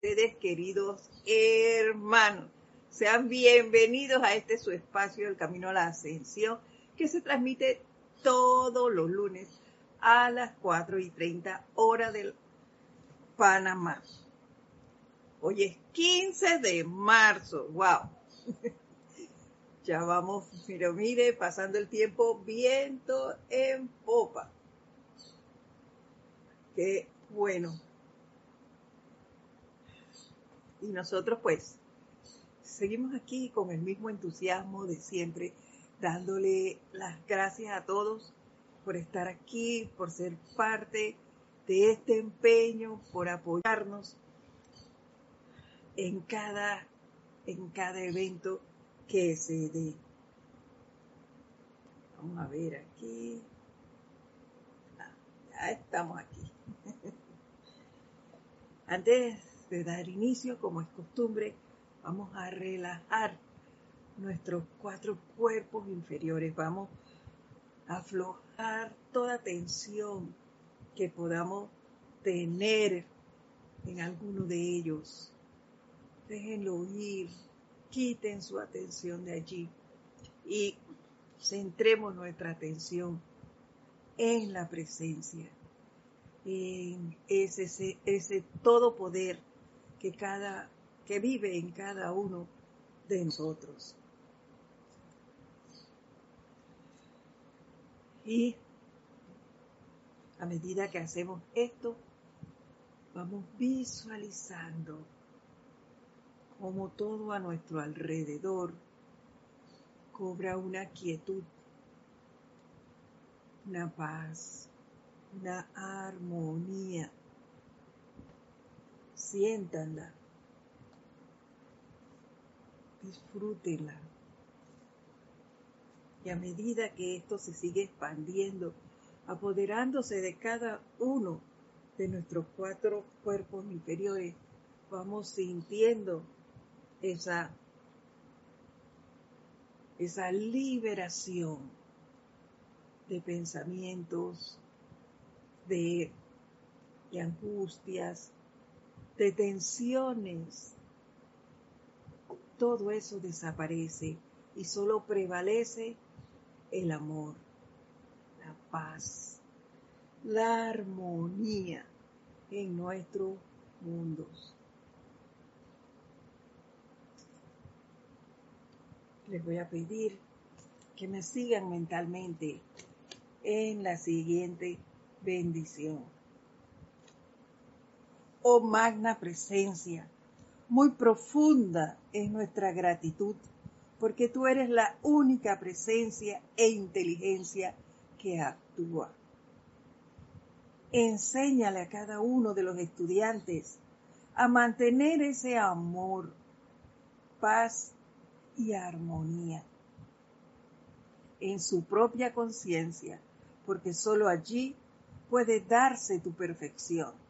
ustedes, queridos hermanos. Sean bienvenidos a este su espacio, El Camino a la Ascensión, que se transmite todos los lunes a las 4 y 30 horas del Panamá. Hoy es 15 de marzo, wow. ya vamos, mire, mire, pasando el tiempo, viento en popa. Qué bueno. Y nosotros pues seguimos aquí con el mismo entusiasmo de siempre, dándole las gracias a todos por estar aquí, por ser parte de este empeño, por apoyarnos en cada, en cada evento que se dé. Vamos a ver aquí. Ah, ya estamos aquí. Antes de dar inicio, como es costumbre, vamos a relajar nuestros cuatro cuerpos inferiores. Vamos a aflojar toda tensión que podamos tener en alguno de ellos. Déjenlo ir, quiten su atención de allí y centremos nuestra atención en la presencia, en ese, ese, ese todo poder que cada que vive en cada uno de nosotros. Y a medida que hacemos esto, vamos visualizando como todo a nuestro alrededor cobra una quietud, una paz, una armonía. Siéntanla disfrútenla. Y a medida que esto se sigue expandiendo, apoderándose de cada uno de nuestros cuatro cuerpos inferiores, vamos sintiendo esa, esa liberación de pensamientos, de, de angustias, de tensiones todo eso desaparece y solo prevalece el amor, la paz, la armonía en nuestros mundos. Les voy a pedir que me sigan mentalmente en la siguiente bendición. Oh magna presencia, muy profunda es nuestra gratitud, porque tú eres la única presencia e inteligencia que actúa. Enséñale a cada uno de los estudiantes a mantener ese amor, paz y armonía en su propia conciencia, porque sólo allí puede darse tu perfección.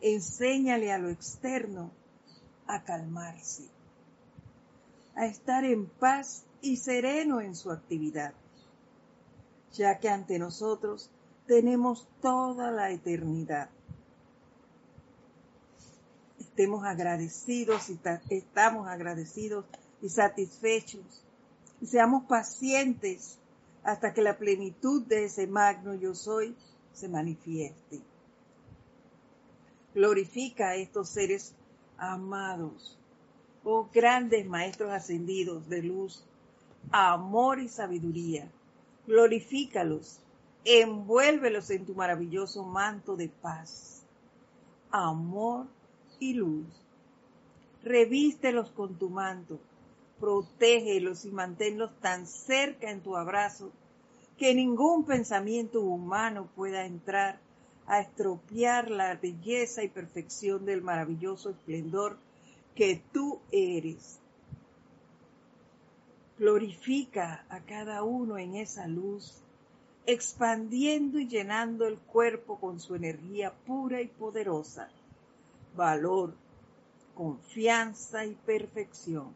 Enséñale a lo externo a calmarse, a estar en paz y sereno en su actividad, ya que ante nosotros tenemos toda la eternidad. Estemos agradecidos y estamos agradecidos y satisfechos seamos pacientes hasta que la plenitud de ese magno yo soy se manifieste. Glorifica a estos seres amados, oh grandes maestros ascendidos de luz, amor y sabiduría, glorifícalos, envuélvelos en tu maravilloso manto de paz, amor y luz. Revístelos con tu manto, protégelos y manténlos tan cerca en tu abrazo que ningún pensamiento humano pueda entrar a estropear la belleza y perfección del maravilloso esplendor que tú eres. Glorifica a cada uno en esa luz, expandiendo y llenando el cuerpo con su energía pura y poderosa, valor, confianza y perfección.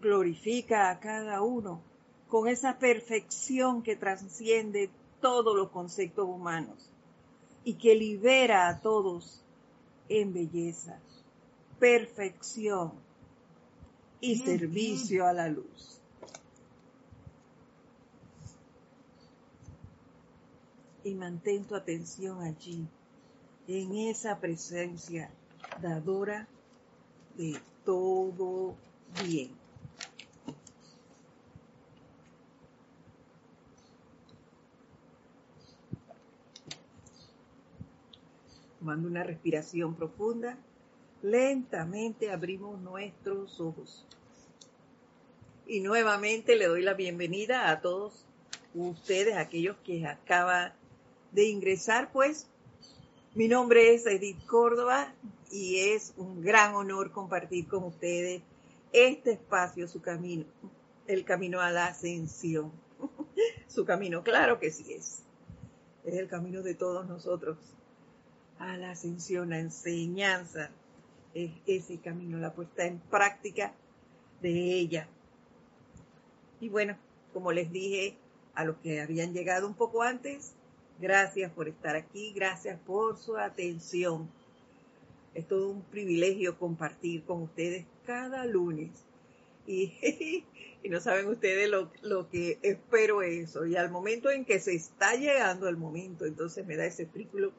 Glorifica a cada uno con esa perfección que trasciende todos los conceptos humanos y que libera a todos en belleza, perfección y servicio a la luz. Y mantén tu atención allí, en esa presencia dadora de todo bien. Tomando una respiración profunda, lentamente abrimos nuestros ojos. Y nuevamente le doy la bienvenida a todos ustedes, aquellos que acaban de ingresar, pues mi nombre es Edith Córdoba y es un gran honor compartir con ustedes este espacio, su camino, el camino a la ascensión. su camino, claro que sí es. Es el camino de todos nosotros a la ascensión, la enseñanza, es ese camino, la puesta en práctica de ella. Y bueno, como les dije a los que habían llegado un poco antes, gracias por estar aquí, gracias por su atención. Es todo un privilegio compartir con ustedes cada lunes. Y, no saben ustedes lo, lo, que espero eso. Y al momento en que se está llegando el momento, entonces me da ese frículo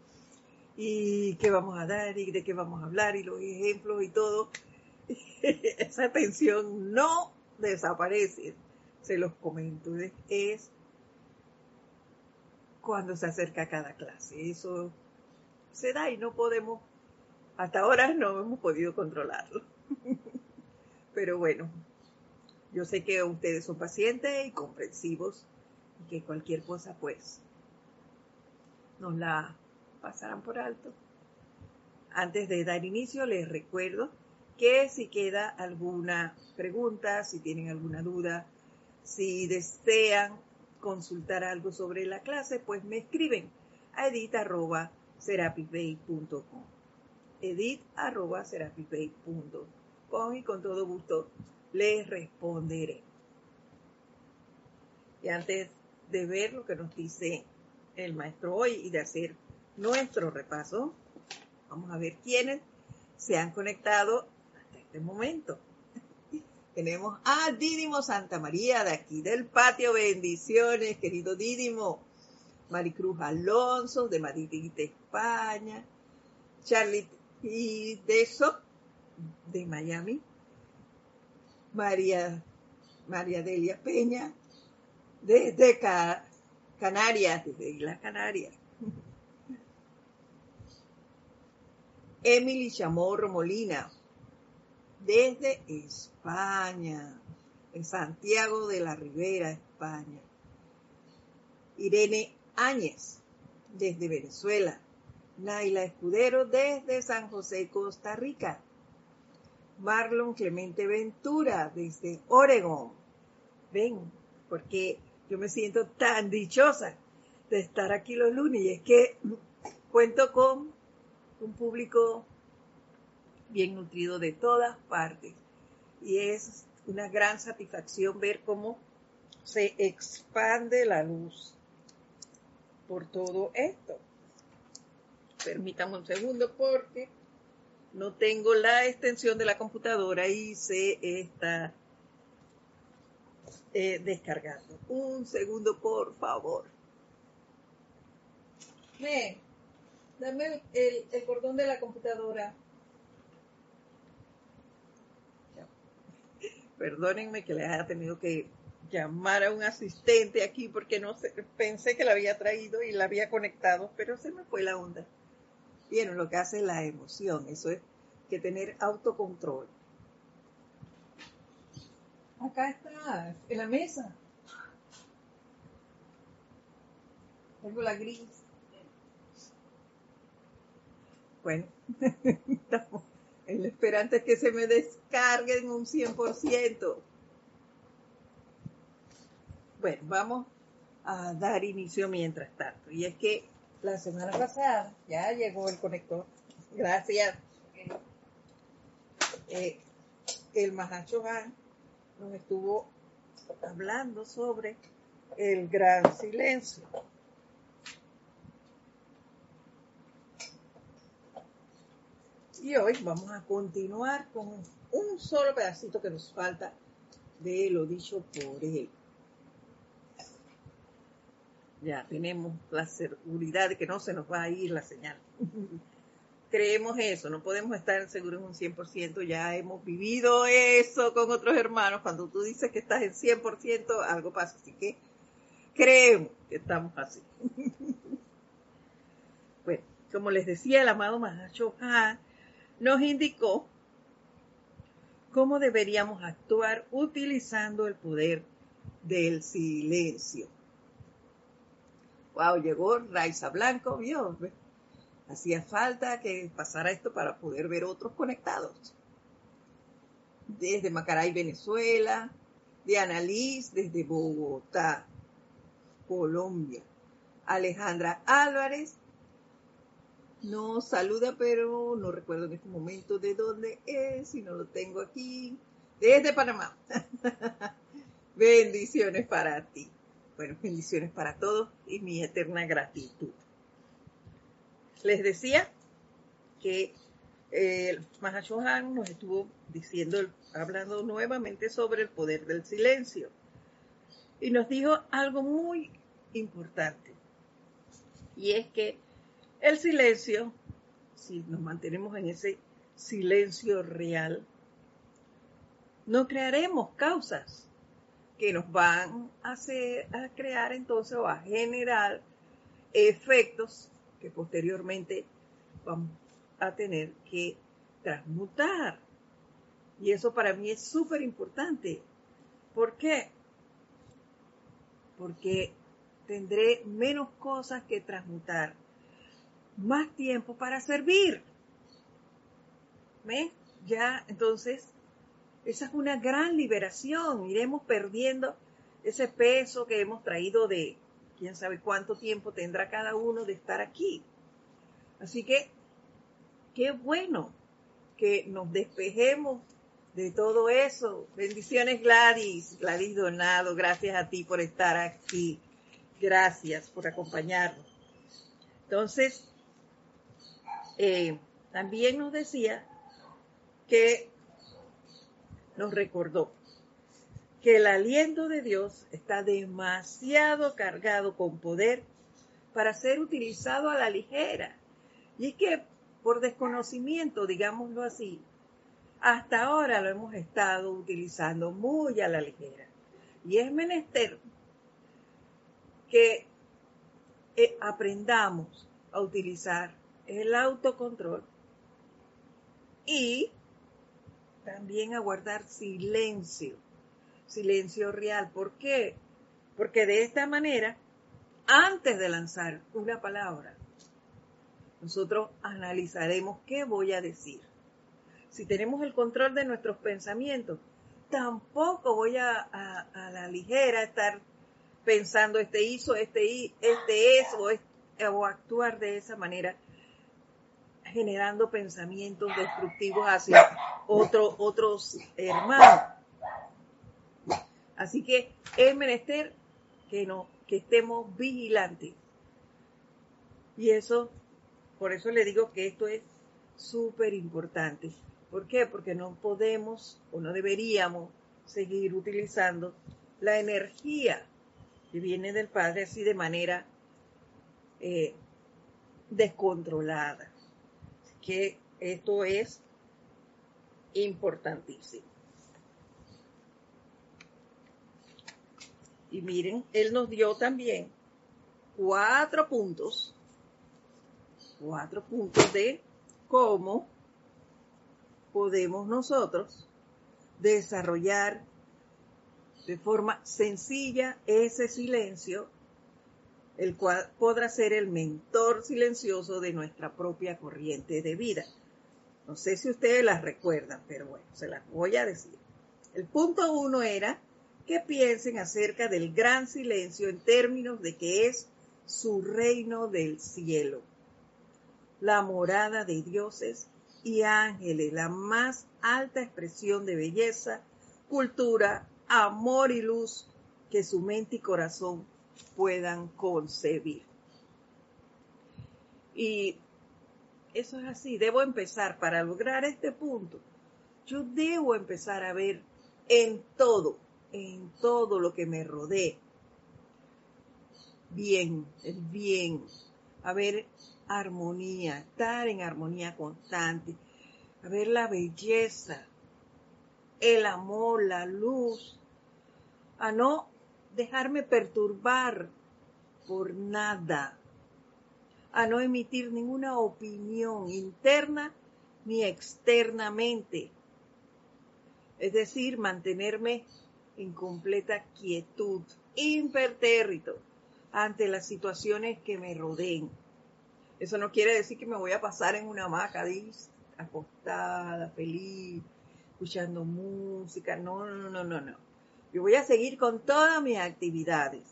y qué vamos a dar y de qué vamos a hablar y los ejemplos y todo. Esa tensión no desaparece, se los comento, es cuando se acerca cada clase. Eso se da y no podemos, hasta ahora no hemos podido controlarlo. Pero bueno, yo sé que ustedes son pacientes y comprensivos y que cualquier cosa pues nos la pasarán por alto. Antes de dar inicio, les recuerdo que si queda alguna pregunta, si tienen alguna duda, si desean consultar algo sobre la clase, pues me escriben a edit.serapisbay.com edit.serapisbay.com y con todo gusto les responderé. Y antes de ver lo que nos dice el maestro hoy y de hacer nuestro repaso. Vamos a ver quiénes se han conectado hasta este momento. Tenemos a Dídimo Santa María de aquí del patio. Bendiciones, querido Dídimo. Maricruz Alonso de Madrid, España. Charlie y de eso, de Miami. María, María Delia Peña desde Canarias, desde Islas Canarias. Emily Chamorro Molina, desde España, en Santiago de la Ribera, España. Irene Áñez, desde Venezuela. Naila Escudero, desde San José, Costa Rica. Marlon Clemente Ventura, desde Oregón. Ven, porque yo me siento tan dichosa de estar aquí los lunes y es que cuento con un público bien nutrido de todas partes. Y es una gran satisfacción ver cómo se expande la luz por todo esto. Permítame un segundo porque no tengo la extensión de la computadora y se está eh, descargando. Un segundo, por favor. Bien. Dame el, cordón de la computadora. Perdónenme que les haya tenido que llamar a un asistente aquí porque no sé, pensé que la había traído y la había conectado, pero se me fue la onda. Vieron lo que hace la emoción, eso es que tener autocontrol. Acá está, en la mesa. Tengo la gris. Bueno, el esperante es que se me descargue en un 100%. Bueno, vamos a dar inicio mientras tanto. Y es que la semana pasada ya llegó el conector. Gracias. Eh, el Mahacho nos estuvo hablando sobre el gran silencio. Y hoy vamos a continuar con un solo pedacito que nos falta de lo dicho por él. Ya tenemos la seguridad de que no se nos va a ir la señal. Creemos eso, no podemos estar seguros en un 100%, ya hemos vivido eso con otros hermanos. Cuando tú dices que estás en 100%, algo pasa. Así que creemos que estamos así. bueno, como les decía, el amado Mahacho nos indicó cómo deberíamos actuar utilizando el poder del silencio. Wow, llegó Raiza Blanco, vio. Hacía falta que pasara esto para poder ver otros conectados. Desde Macaray, Venezuela, Diana Liz, desde Bogotá, Colombia. Alejandra Álvarez nos saluda, pero no recuerdo en este momento de dónde es, si no lo tengo aquí. Desde Panamá. bendiciones para ti. Bueno, bendiciones para todos y mi eterna gratitud. Les decía que el Mahashohan nos estuvo diciendo, hablando nuevamente sobre el poder del silencio. Y nos dijo algo muy importante. Y es que el silencio, si nos mantenemos en ese silencio real, no crearemos causas que nos van a, crear entonces o a generar efectos que posteriormente vamos a tener que transmutar. Y eso para mí es súper importante. ¿Por qué? Porque tendré menos cosas que transmutar más tiempo para servir. ¿Ves? Ya, entonces, esa es una gran liberación. Iremos perdiendo ese peso que hemos traído de quién sabe cuánto tiempo tendrá cada uno de estar aquí. Así que, qué bueno que nos despejemos de todo eso. Bendiciones Gladys, Gladys Donado, gracias a ti por estar aquí. Gracias por acompañarnos. Entonces, eh, también nos decía que nos recordó que el aliento de Dios está demasiado cargado con poder para ser utilizado a la ligera. Y es que por desconocimiento, digámoslo así, hasta ahora lo hemos estado utilizando muy a la ligera. Y es menester que eh, aprendamos a utilizar el autocontrol y también a guardar silencio, silencio real. ¿Por qué? Porque de esta manera, antes de lanzar una palabra, nosotros analizaremos qué voy a decir. Si tenemos el control de nuestros pensamientos, tampoco voy a, a, la ligera estar pensando este hizo, este, este es o, o actuar de esa manera generando pensamientos destructivos hacia otros hermanos. Así que es menester que, no, que estemos vigilantes. Y eso, por eso le digo que esto es súper importante. ¿Por qué? Porque no podemos o no deberíamos seguir utilizando la energía que viene del Padre así de manera eh, descontrolada que esto es importantísimo. Y miren, él nos dio también cuatro puntos, cuatro puntos de cómo podemos nosotros desarrollar de forma sencilla ese silencio el cual podrá ser el mentor silencioso de nuestra propia corriente de vida. No sé si ustedes las recuerdan, pero bueno, se las voy a decir. El punto uno era que piensen acerca del gran silencio en términos de que es su reino del cielo, la morada de dioses y ángeles, la más alta expresión de belleza, cultura, amor y luz que su mente y corazón puedan concebir. Y eso es así, debo empezar para lograr este punto. Yo debo empezar a ver en todo, en todo lo que me rodee. Bien, el bien, a ver armonía, estar en armonía constante, a ver la belleza, el amor, la luz, a no dejarme perturbar por nada, a no emitir ninguna opinión interna ni externamente. Es decir, mantenerme en completa quietud, impertérrito ante las situaciones que me rodeen. Eso no quiere decir que me voy a pasar en una hamaca, acostada, feliz, escuchando música. No, no, no, no, no. Yo voy a seguir con todas mis actividades,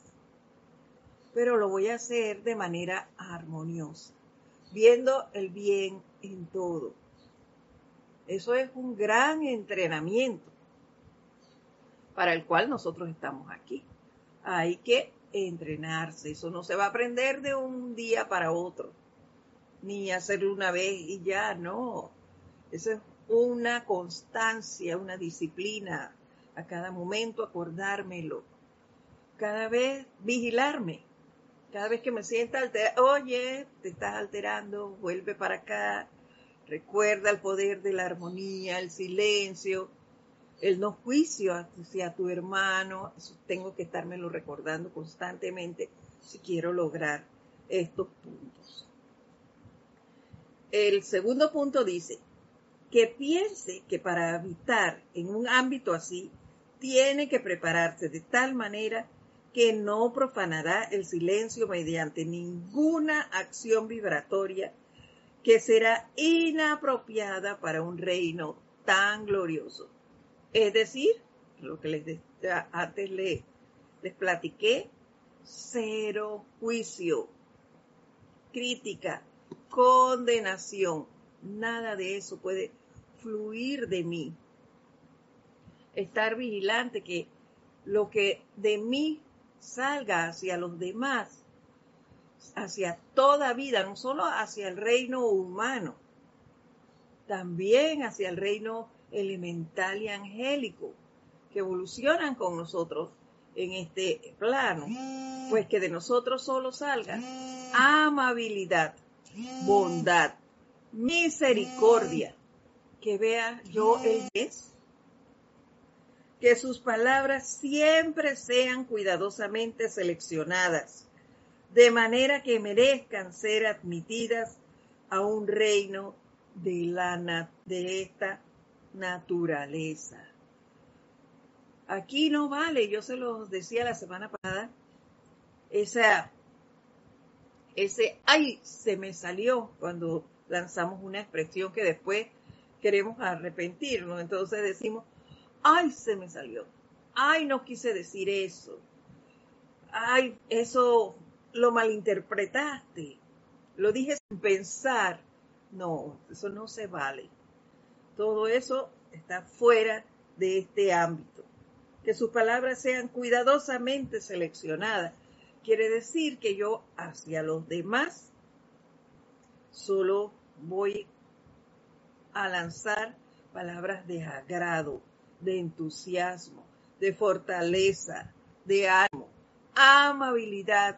pero lo voy a hacer de manera armoniosa, viendo el bien en todo. Eso es un gran entrenamiento para el cual nosotros estamos aquí. Hay que entrenarse, eso no se va a aprender de un día para otro, ni hacerlo una vez y ya, no. Eso es una constancia, una disciplina, a cada momento acordármelo, cada vez vigilarme, cada vez que me sienta alterada, oye, te estás alterando, vuelve para acá, recuerda el poder de la armonía, el silencio, el no juicio hacia tu hermano, tengo que estármelo recordando constantemente si quiero lograr estos puntos. El segundo punto dice, que piense que para habitar en un ámbito así tiene que prepararse de tal manera que no profanará el silencio mediante ninguna acción vibratoria que será inapropiada para un reino tan glorioso. Es decir, lo que antes les, les platiqué, cero juicio, crítica, condenación, nada de eso puede fluir de mí estar vigilante que lo que de mí salga hacia los demás, hacia toda vida, no solo hacia el reino humano, también hacia el reino elemental y angélico, que evolucionan con nosotros en este plano, pues que de nosotros solo salga amabilidad, bondad, misericordia, que vea yo el es que sus palabras siempre sean cuidadosamente seleccionadas, de manera que merezcan ser admitidas a un reino de, la, de esta naturaleza. Aquí no vale, yo se los decía la semana pasada, esa, ese, ay, se me salió cuando lanzamos una expresión que después queremos arrepentirnos, entonces decimos, ay, se me salió, ay, no quise decir eso, ay, eso lo malinterpretaste, lo dije sin pensar. No, eso no se vale. Todo eso está fuera de este ámbito. Que sus palabras sean cuidadosamente seleccionadas. Quiere decir que yo hacia los demás solo voy a lanzar palabras de agrado, de entusiasmo, de fortaleza, de ánimo, amabilidad,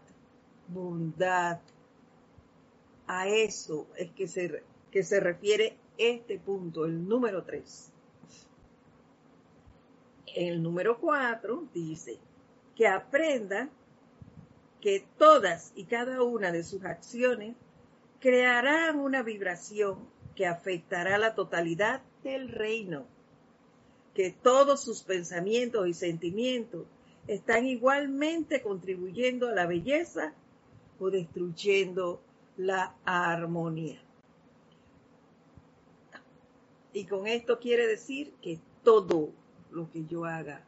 bondad. A eso es que se, que se refiere este punto, el número 3. El número 4 dice que aprenda que todas y cada una de sus acciones crearán una vibración que afectará la totalidad del reino que todos sus pensamientos y sentimientos están igualmente contribuyendo a la belleza o destruyendo la armonía. Y con esto quiere decir que todo lo que yo haga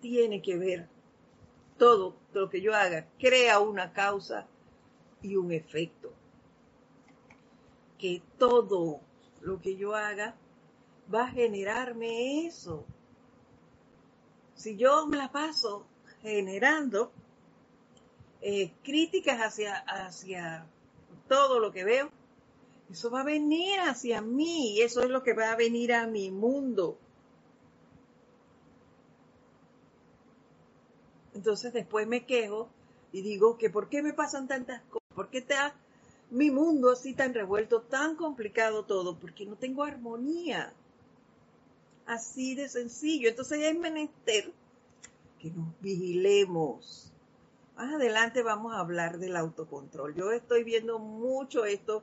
tiene que ver, todo lo que yo haga crea una causa y un efecto. Que todo lo que yo haga va a generarme eso. Si yo me la paso generando eh, críticas hacia, hacia todo lo que veo, eso va a venir hacia mí eso es lo que va a venir a mi mundo. Entonces después me quejo y digo que ¿por qué me pasan tantas cosas? ¿Por qué está mi mundo así tan revuelto, tan complicado todo? Porque no tengo armonía. Así de sencillo. Entonces es menester que nos vigilemos. Más adelante vamos a hablar del autocontrol. Yo estoy viendo mucho esto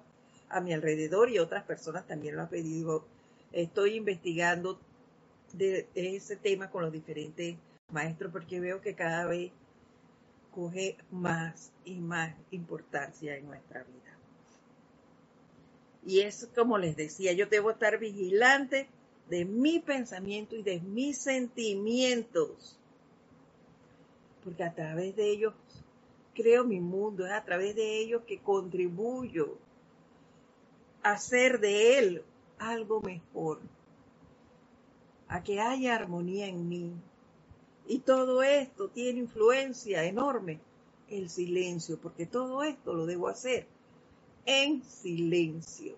a mi alrededor y otras personas también lo han pedido. Estoy investigando ese tema con los diferentes maestros porque veo que cada vez coge más y más importancia en nuestra vida. Y es como les decía, yo debo estar vigilante de mi pensamiento y de mis sentimientos. Porque a través de ellos creo mi mundo, es a través de ellos que contribuyo a hacer de él algo mejor, a que haya armonía en mí, y todo esto tiene influencia enorme. El silencio, porque todo esto lo debo hacer en silencio.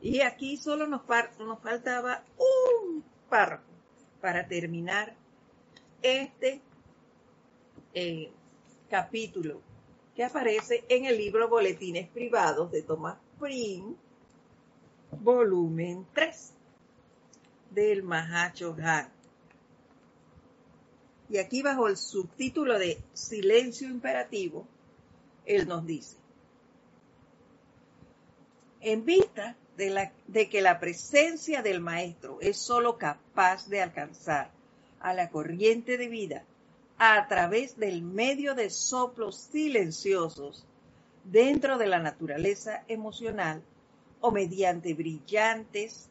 Y aquí solo nos, nos faltaba un párrafo para terminar este eh, capítulo que aparece en el libro Boletines Privados de Thomas Prim, volumen 3 del Mahacho Han. Y aquí bajo el subtítulo de Silencio Imperativo, él nos dice, en vista de, que la presencia del Maestro es sólo capaz de alcanzar a la corriente de vida a través del medio de soplos silenciosos dentro de la naturaleza emocional o mediante brillantes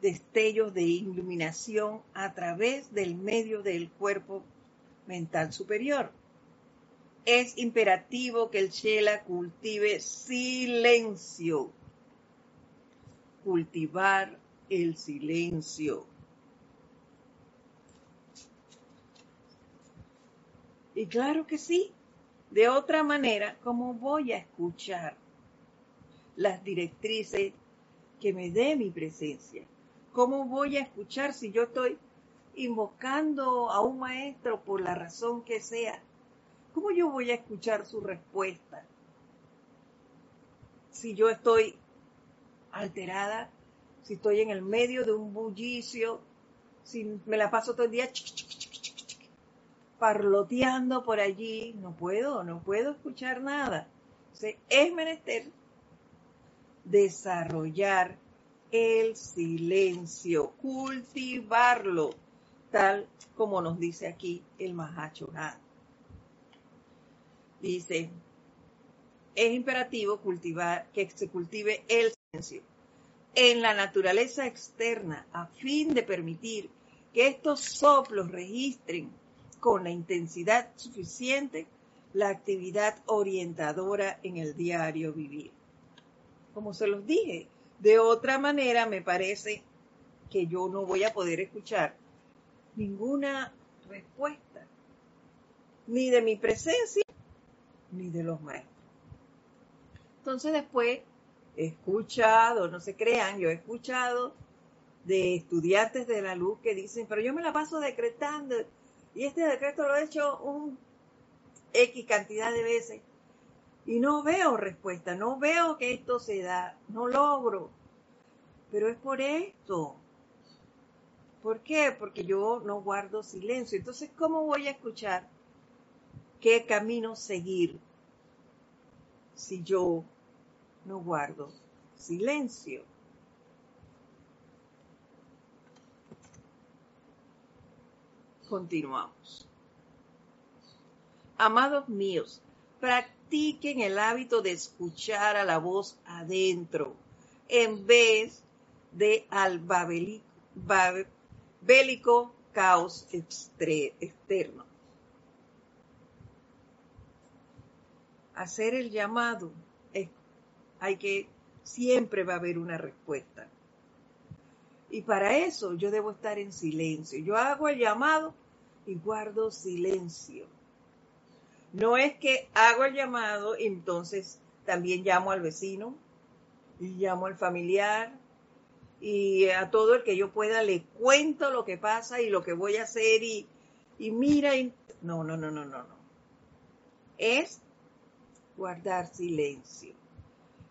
destellos de iluminación a través del medio del cuerpo mental superior. Es imperativo que el Shela cultive silencio. Cultivar el silencio. Y claro que sí. De otra manera, ¿cómo voy a escuchar las directrices que me dé mi presencia? ¿Cómo voy a escuchar si yo estoy invocando a un maestro por la razón que sea? ¿Cómo yo voy a escuchar su respuesta? Si yo estoy alterada, si estoy en el medio de un bullicio, si me la paso todo el día parloteando por allí, no puedo, no puedo escuchar nada. es menester desarrollar el silencio, cultivarlo, tal como nos dice aquí el Mahacho Dice, es imperativo cultivar, que se cultive el en la naturaleza externa a fin de permitir que estos soplos registren con la intensidad suficiente la actividad orientadora en el diario vivir. Como se los dije, de otra manera, me parece que yo no voy a poder escuchar ninguna respuesta, ni de mi presencia, ni de los maestros. Entonces después he escuchado, no se crean, yo he escuchado de estudiantes de la luz que dicen, pero yo me la paso decretando y este decreto lo he hecho un X cantidad de veces y no veo respuesta, no veo que esto se da, no logro. Pero es por esto. ¿Por qué? Porque yo no guardo silencio. Entonces, ¿cómo voy a escuchar qué camino seguir si yo no guardo silencio? Continuamos. Amados míos, practiquen el hábito de escuchar a la voz adentro en vez de al bélico caos externo. Hacer el llamado, hay que, siempre va a haber una respuesta. Y para eso yo debo estar en silencio. Yo hago el llamado y guardo silencio No es que hago el llamado y entonces también llamo al vecino y llamo al familiar y a todo el que yo pueda le cuento lo que pasa y lo que voy a hacer y, y mira, no, no, no, no, no, no. Es guardar silencio,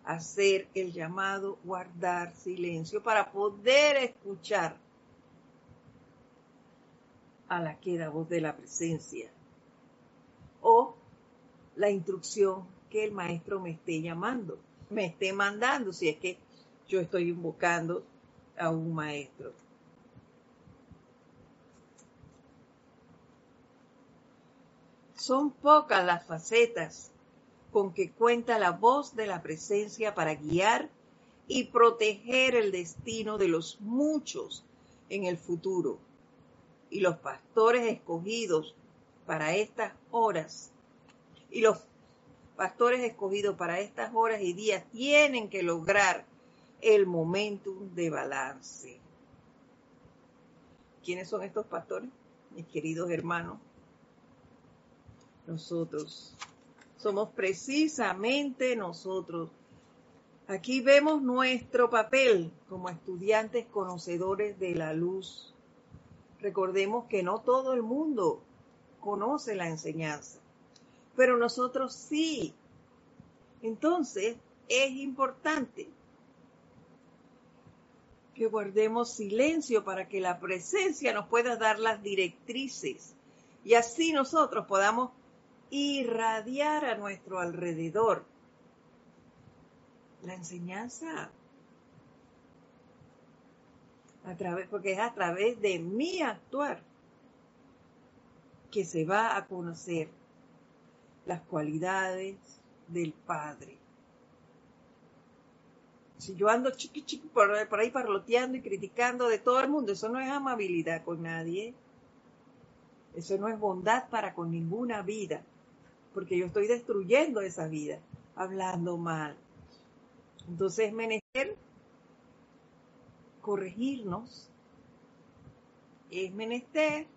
hacer el llamado guardar silencio para poder escuchar a la queda voz de la presencia o la instrucción que el maestro me esté llamando, me esté mandando, si es que yo estoy invocando a un maestro. Son pocas las facetas con que cuenta la voz de la presencia para guiar y proteger el destino de los muchos en el futuro. Y los pastores escogidos para estas horas y los pastores escogidos para estas horas y días tienen que lograr el momentum de balance. ¿Quiénes son estos pastores? Mis queridos hermanos. Nosotros. Somos precisamente nosotros. Aquí vemos nuestro papel como estudiantes conocedores de la luz. Recordemos que no todo el mundo conoce la enseñanza, pero nosotros sí. Entonces, es importante que guardemos silencio para que la presencia nos pueda dar las directrices y así nosotros podamos irradiar a nuestro alrededor la enseñanza a través porque es a través de mi actuar que se va a conocer las cualidades del Padre. Si yo ando chiqui chiqui por, ahí parloteando y criticando de todo el mundo, eso no es amabilidad con nadie. Eso no es bondad para con ninguna vida, porque yo estoy destruyendo esa vida, hablando mal. Entonces es menester corregirnos, es menester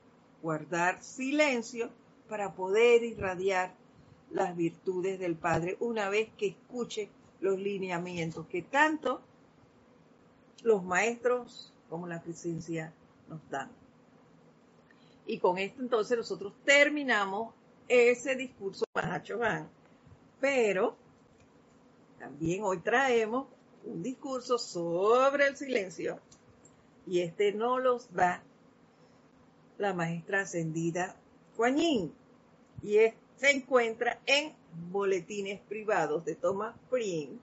guardar silencio para poder irradiar las virtudes del Padre una vez que escuche los lineamientos que tanto los maestros como la presencia nos dan. Y con esto entonces nosotros terminamos ese discurso Mahacho Van. Pero también hoy traemos un discurso sobre el silencio y este no los da la maestra ascendida Kuan y se encuentra en Boletines Privados de Thomas Prim,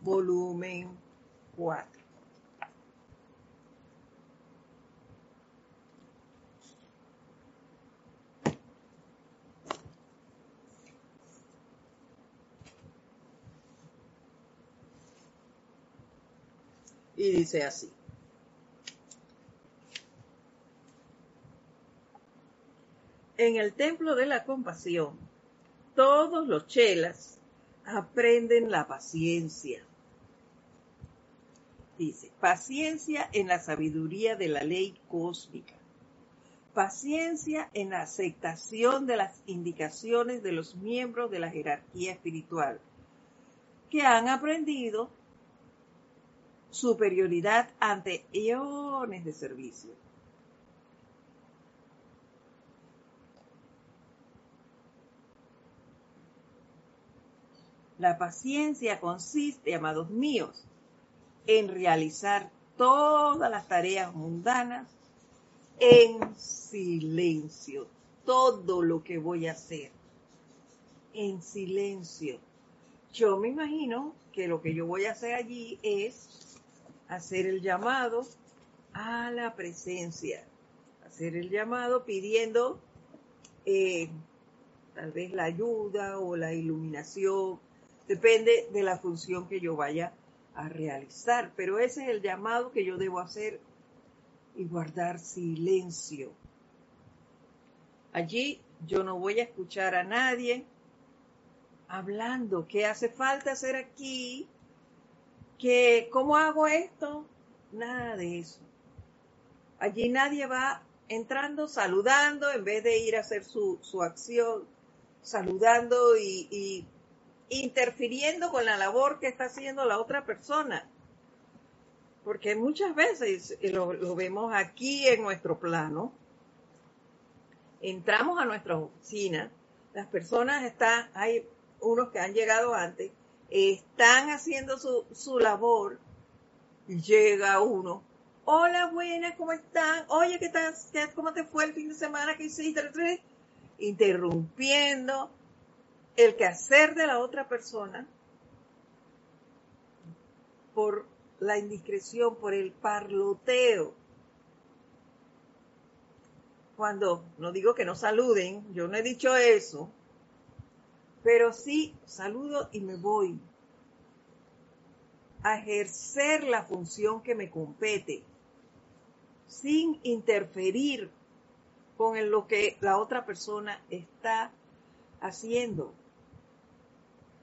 volumen 4. Y dice así. en el templo de la compasión, todos los chelas aprenden la paciencia. Dice, paciencia en la sabiduría de la ley cósmica. Paciencia en la aceptación de las indicaciones de los miembros de la jerarquía espiritual, que han aprendido superioridad ante eones de servicio La paciencia consiste, amados míos, en realizar todas las tareas mundanas en silencio. Todo lo que voy a hacer en silencio. Yo me imagino que lo que yo voy a hacer allí es hacer el llamado a la presencia, hacer el llamado pidiendo eh, tal vez la ayuda o la iluminación. Depende de la función que yo vaya a realizar, pero ese es el llamado que yo debo hacer y guardar silencio. Allí yo no voy a escuchar a nadie hablando. Qué hace falta hacer aquí, que cómo hago esto, nada de eso. Allí nadie va entrando, saludando, en vez de ir a hacer su, su acción saludando y, interfiriendo con la labor que está haciendo la otra persona. Porque muchas veces, lo, lo vemos aquí en nuestro plano, entramos a nuestra oficina, las personas están, hay unos que han llegado antes, están haciendo su, su labor llega uno. Hola, buenas, ¿cómo están? Oye, ¿qué tal? ¿Cómo te fue el fin de semana que hiciste? Interrumpiendo el quehacer de la otra persona por la indiscreción, por el parloteo. Cuando, no digo que no saluden, yo no he dicho eso, pero sí saludo y me voy a ejercer la función que me compete, sin interferir con lo que la otra persona está haciendo,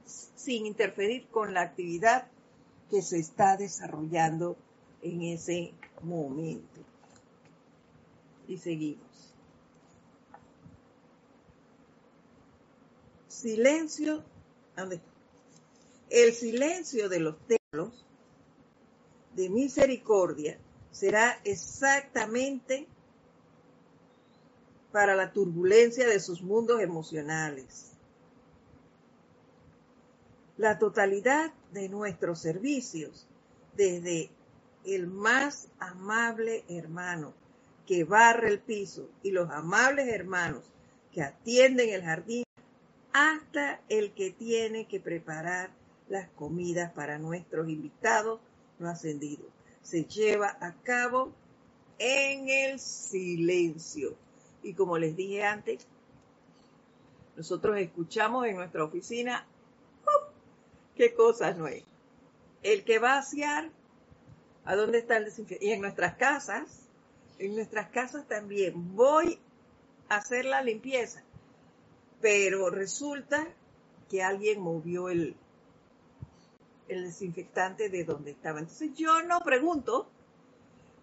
sin interferir con la actividad que se está desarrollando en ese momento. Y seguimos. Silencio. El silencio de los templos de misericordia será exactamente para la turbulencia de sus mundos emocionales. La totalidad de nuestros servicios, desde el más amable hermano que barre el piso y los amables hermanos que atienden el jardín, hasta el que tiene que preparar las comidas para nuestros invitados no ascendidos se lleva a cabo en el silencio. Y como les dije antes, nosotros escuchamos en nuestra oficina, ¡uh! ¿qué cosas no hay? El que va a asear, ¿a dónde está el desinfectante? Y en nuestras casas, en nuestras casas también, voy a hacer la limpieza, pero resulta que alguien movió el, el desinfectante de donde estaba. Entonces yo no pregunto,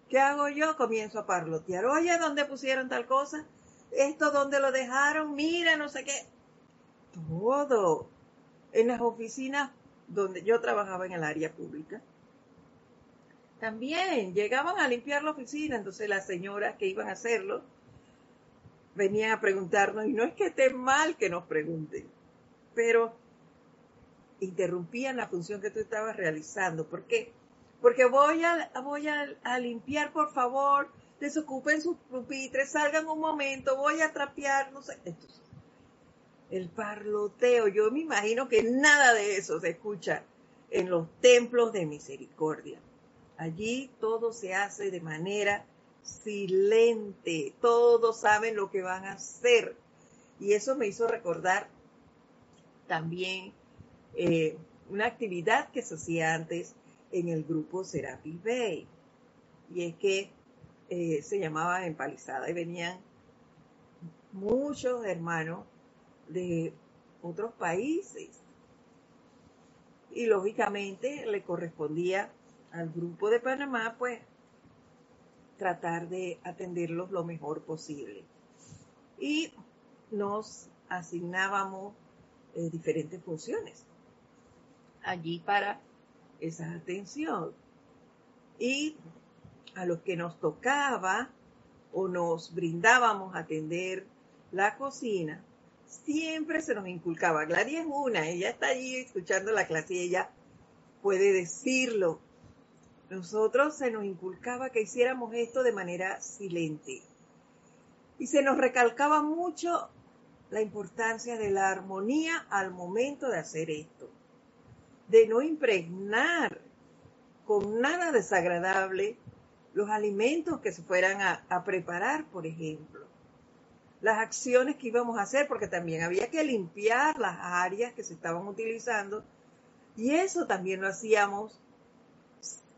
¿qué hago yo? Comienzo a parlotear. Oye, ¿dónde pusieron tal cosa? ¿Esto dónde lo dejaron? Mira, no sé qué. Todo. En las oficinas donde yo trabajaba en el área pública. También llegaban a limpiar la oficina, entonces las señoras que iban a hacerlo venían a preguntarnos, y no es que esté mal que nos pregunten, pero interrumpían la función que tú estabas realizando. ¿Por qué? Porque voy a, voy a, limpiar, por favor, desocupen sus pupitres, salgan un momento, voy a trapear, no sé. el parloteo, yo me imagino que nada de eso se escucha en los templos de misericordia. Allí todo se hace de manera silente, todos saben lo que van a hacer. Y eso me hizo recordar también eh, una actividad que se hacía antes en el grupo Serapis Bay. Y es que eh, se llamaba Empalizada y venían muchos hermanos de otros países. Y lógicamente le correspondía al grupo de Panamá, pues, tratar de atenderlos lo mejor posible. Y nos asignábamos eh, diferentes funciones allí para esa atención. Y a los que nos tocaba o nos brindábamos a atender la cocina, siempre se nos inculcaba. Gladys es una, ella está allí escuchando la clase y ella puede decirlo. Nosotros se nos inculcaba que hiciéramos esto de manera silente. Y se nos recalcaba mucho la importancia de la armonía al momento de hacer esto de no impregnar con nada desagradable los alimentos que se fueran a, preparar, por ejemplo. Las acciones que íbamos a hacer, porque también había que limpiar las áreas que se estaban utilizando, y eso también lo hacíamos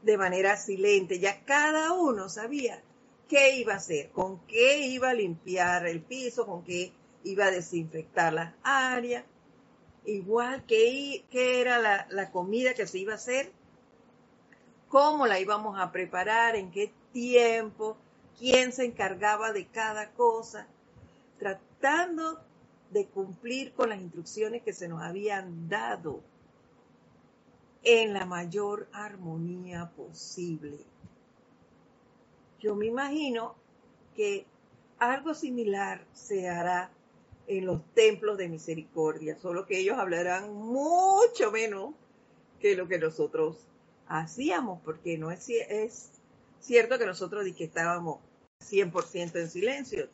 de manera silente. Ya cada uno sabía qué iba a hacer, con qué iba a limpiar el piso, con qué iba a desinfectar las áreas igual qué, era la, la comida que se iba a hacer, cómo la íbamos a preparar, en qué tiempo, quién se encargaba de cada cosa, tratando de cumplir con las instrucciones que se nos habían dado en la mayor armonía posible. Yo me imagino que algo similar se hará en los templos de misericordia, solo que ellos hablarán mucho menos que lo que nosotros hacíamos, porque no es, es cierto que nosotros que estábamos 100% en silencio.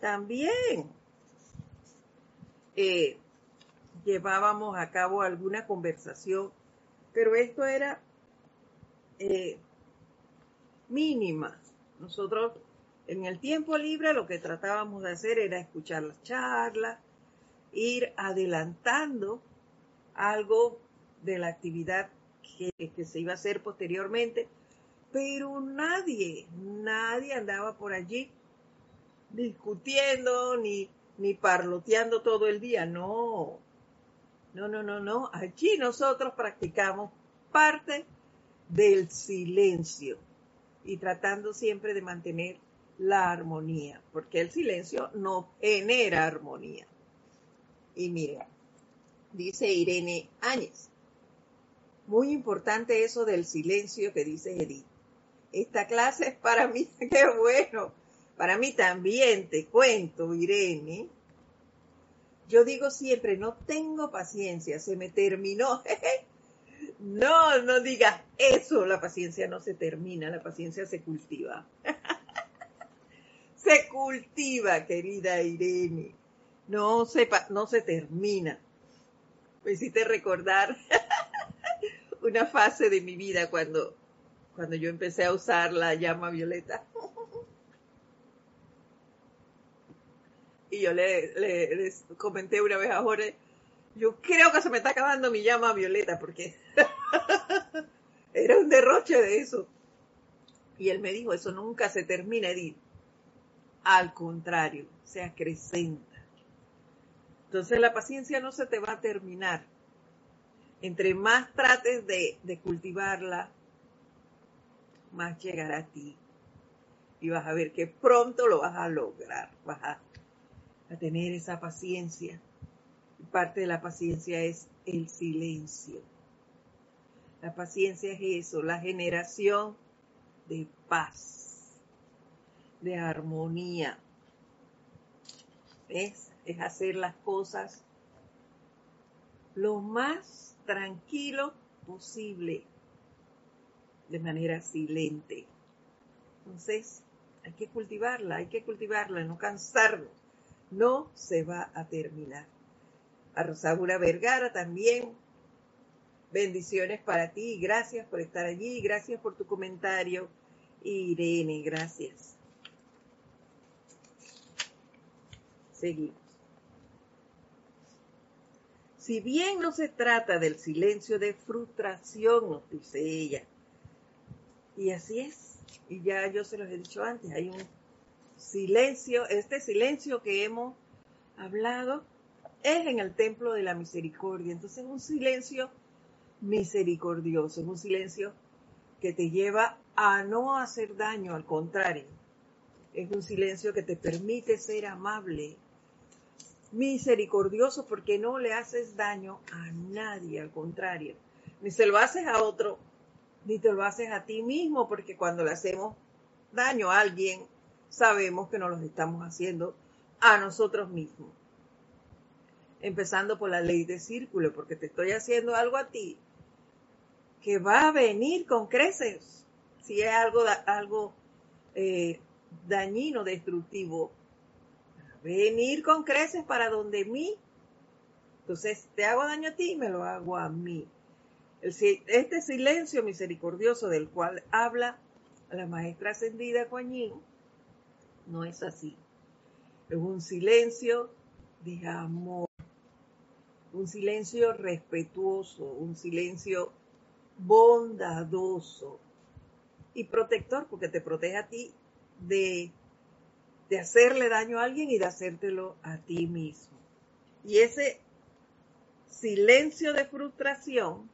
También eh, llevábamos a cabo alguna conversación, pero esto era eh, mínima. Nosotros en el tiempo libre lo que tratábamos de hacer era escuchar las charlas, ir adelantando algo de la actividad que, que, se iba a hacer posteriormente, pero nadie, nadie andaba por allí discutiendo ni, ni parloteando todo el día, no, no, no, no, no, allí nosotros practicamos parte del silencio y tratando siempre de mantener la armonía, porque el silencio no genera armonía. Y mira, dice Irene Áñez, muy importante eso del silencio que dice Edith. Esta clase es para mí, qué bueno, para mí también, te cuento, Irene. Yo digo siempre, no tengo paciencia, se me terminó. No, no digas eso, la paciencia no se termina, la paciencia se cultiva. se cultiva, querida Irene. No se, no se termina. Me hiciste recordar una fase de mi vida cuando, cuando yo empecé a usar la llama violeta. Y yo le, comenté una vez a Jorge, yo creo que se me está acabando mi llama violeta porque era un derroche de eso. Y él me dijo, eso nunca se termina, Edith. Al contrario, se acrecenta. Entonces la paciencia no se te va a terminar. Entre más trates de, cultivarla, más llegará a ti. Y vas a ver que pronto lo vas a lograr. A tener esa paciencia. Parte de la paciencia es el silencio. La paciencia es eso, la generación de paz de armonía. Es hacer las cosas lo más tranquilo posible, de manera silente. Entonces, hay que cultivarla, hay que cultivarla, no cansarnos. No se va a terminar. A Rosaura Vergara también. Bendiciones para ti, gracias por estar allí, gracias por tu comentario. Irene, gracias. Seguimos. Si bien no se trata del silencio de frustración, nos dice ella, y así es, y ya yo se los he dicho antes, hay un silencio, este silencio que hemos hablado es en el templo de la misericordia, entonces es un silencio misericordioso, es un silencio que te lleva a no hacer daño, al contrario, es un silencio que te permite ser amable, misericordioso porque no le haces daño a nadie, al contrario, ni se lo haces a otro, ni te lo haces a ti mismo, porque cuando le hacemos daño a alguien, sabemos que nos lo estamos haciendo a nosotros mismos. Empezando por la ley de círculo, porque te estoy haciendo algo a ti que va a venir con creces. Si es algo, algo eh, dañino, destructivo, venir con creces para donde mí. Entonces, te hago daño a ti, me lo hago a mí. este silencio misericordioso del cual habla la maestra ascendida Kuan no es así. Es un silencio de amor, un silencio respetuoso, un silencio bondadoso y protector, porque te protege a ti de de hacerle daño a alguien y de hacértelo a ti mismo. Y ese silencio de frustración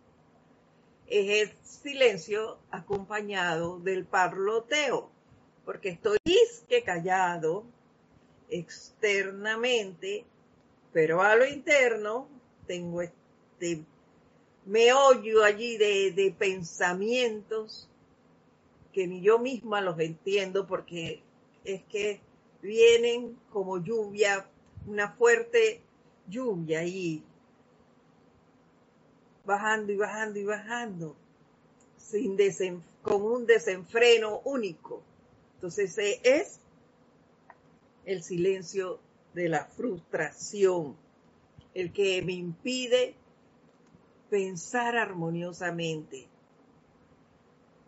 es el silencio acompañado del parloteo, porque estoy callado externamente, Pero a lo interno tengo este meollo allí de, de pensamientos que ni yo misma los entiendo porque es que vienen como lluvia, una fuerte lluvia y bajando y bajando y bajando, sin con un desenfreno único. Entonces es el silencio de la frustración, el que me impide pensar armoniosamente,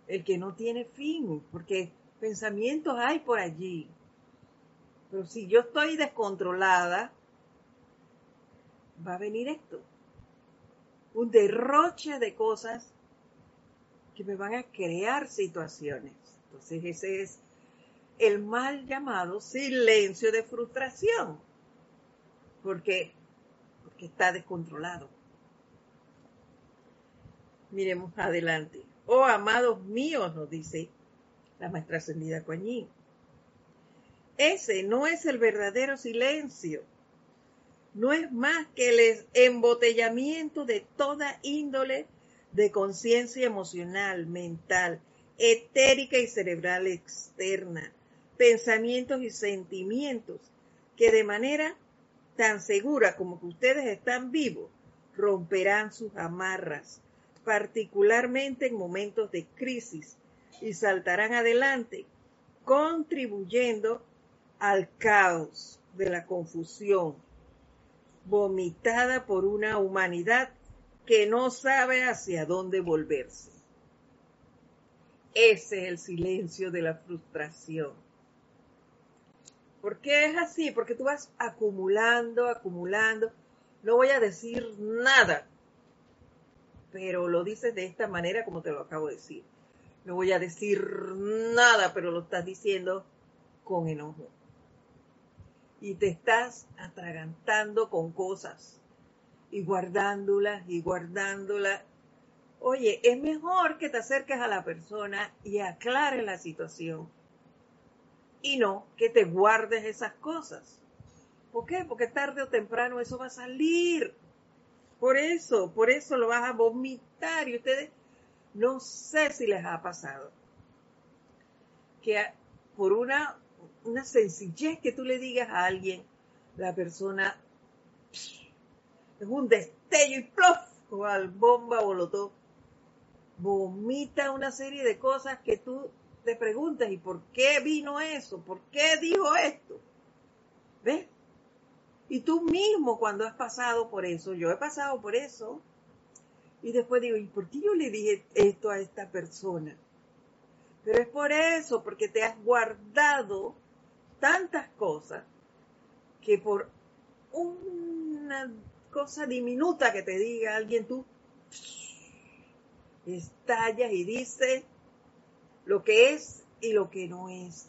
el que no tiene fin, porque pensamientos hay por allí. Pero si yo estoy descontrolada, va a venir esto. Un derroche de cosas que me van a crear situaciones. Entonces ese es el mal llamado silencio de frustración. Porque, porque está descontrolado. Miremos adelante. Oh, amados míos, nos dice la maestra ascendida Coañín. Ese no es el verdadero silencio. No es más que el embotellamiento de toda índole de conciencia emocional, mental, etérica y cerebral externa, pensamientos y sentimientos que de manera tan segura como que ustedes están vivos, romperán sus amarras, particularmente en momentos de crisis, y saltarán adelante, contribuyendo al caos de la confusión, vomitada por una humanidad que no sabe hacia dónde volverse. Ese es el silencio de la frustración. ¿Por qué es así? Porque tú vas acumulando, acumulando. No voy a decir nada, pero lo dices de esta manera como te lo acabo de decir. No voy a decir nada, pero lo estás diciendo con enojo. Y te estás atragantando con cosas y guardándolas y guardándolas. Oye, es mejor que te acerques a la persona y aclares la situación y no que te guardes esas cosas. ¿Por qué? Porque tarde o temprano eso va a salir. Por eso, por eso lo vas a vomitar y ustedes no sé si les ha pasado que por una, una sencillez que tú le digas a alguien, la persona es un destello y plof, cual bomba volotó, vomita una serie de cosas que tú te preguntas, ¿y por qué vino eso? ¿Por qué dijo esto? ¿Ves? Y tú mismo cuando has pasado por eso, yo he pasado por eso, y después digo, ¿y por qué yo le dije esto a esta persona? Pero es por eso, porque te has guardado tantas cosas que por una cosa diminuta que te diga alguien, tú estallas y dices, lo que es y lo que no es.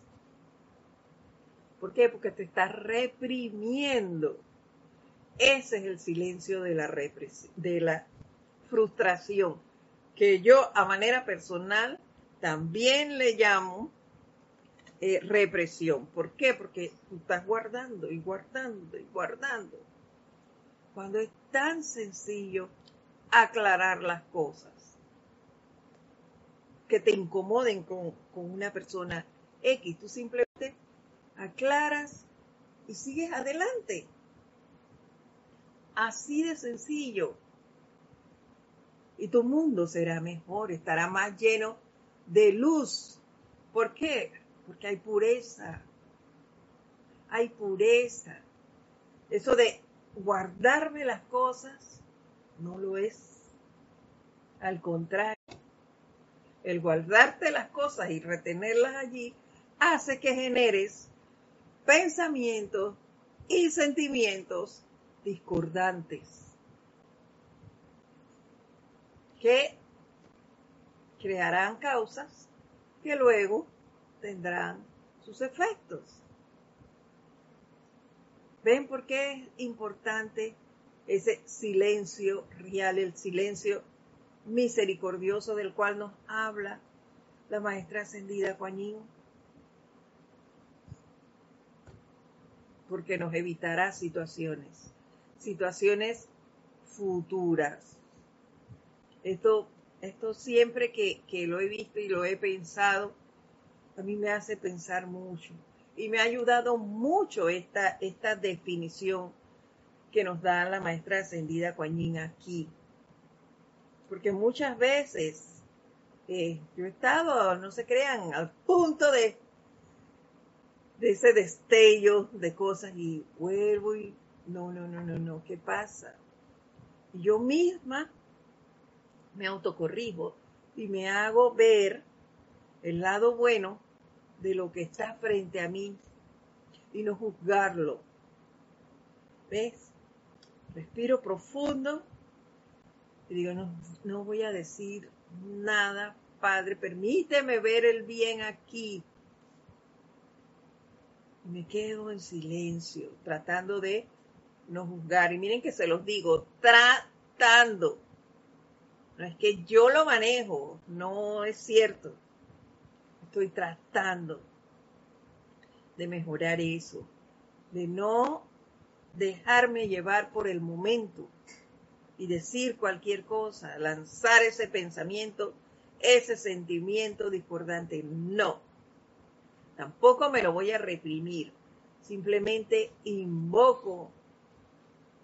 ¿Por qué? Porque te estás reprimiendo. Ese es el silencio de la, frustración, que yo a manera personal también le llamo eh, represión. ¿Por qué? Porque tú estás guardando y guardando y guardando. Cuando es tan sencillo aclarar las cosas que te incomoden con, una persona X. Tú simplemente aclaras y sigues adelante. Así de sencillo. Y tu mundo será mejor, estará más lleno de luz. ¿Por qué? Porque hay pureza. Hay pureza. Eso de guardarme las cosas no lo es. Al contrario, el guardarte las cosas y retenerlas allí hace que generes pensamientos y sentimientos discordantes que crearán causas que luego tendrán sus efectos. ¿Ven por qué es importante ese silencio real, el silencio misericordioso del cual nos habla la maestra ascendida Juanín, porque nos evitará situaciones. situaciones futuras. Esto, esto siempre que, que lo he visto y lo he pensado, a mí me hace pensar mucho. Y me ha ayudado mucho esta, esta definición que nos da la maestra ascendida Coañín aquí. Porque muchas veces eh, yo he estado, no se crean, al punto de, de ese destello de cosas y vuelvo y no, no, no, no, no, ¿qué pasa? yo misma me autocorrijo y me hago ver el lado bueno de lo que está frente a mí y no juzgarlo. ¿Ves? Respiro profundo y digo, no, no voy a decir nada, Padre, permíteme ver el bien aquí. Y me quedo en silencio, tratando de no juzgar. Y miren que se los digo, tratando. No es que yo lo manejo, no es cierto. Estoy tratando de mejorar eso, de no dejarme llevar por el momento y decir cualquier cosa, lanzar ese pensamiento, ese sentimiento discordante. No, tampoco me lo voy a reprimir. Simplemente invoco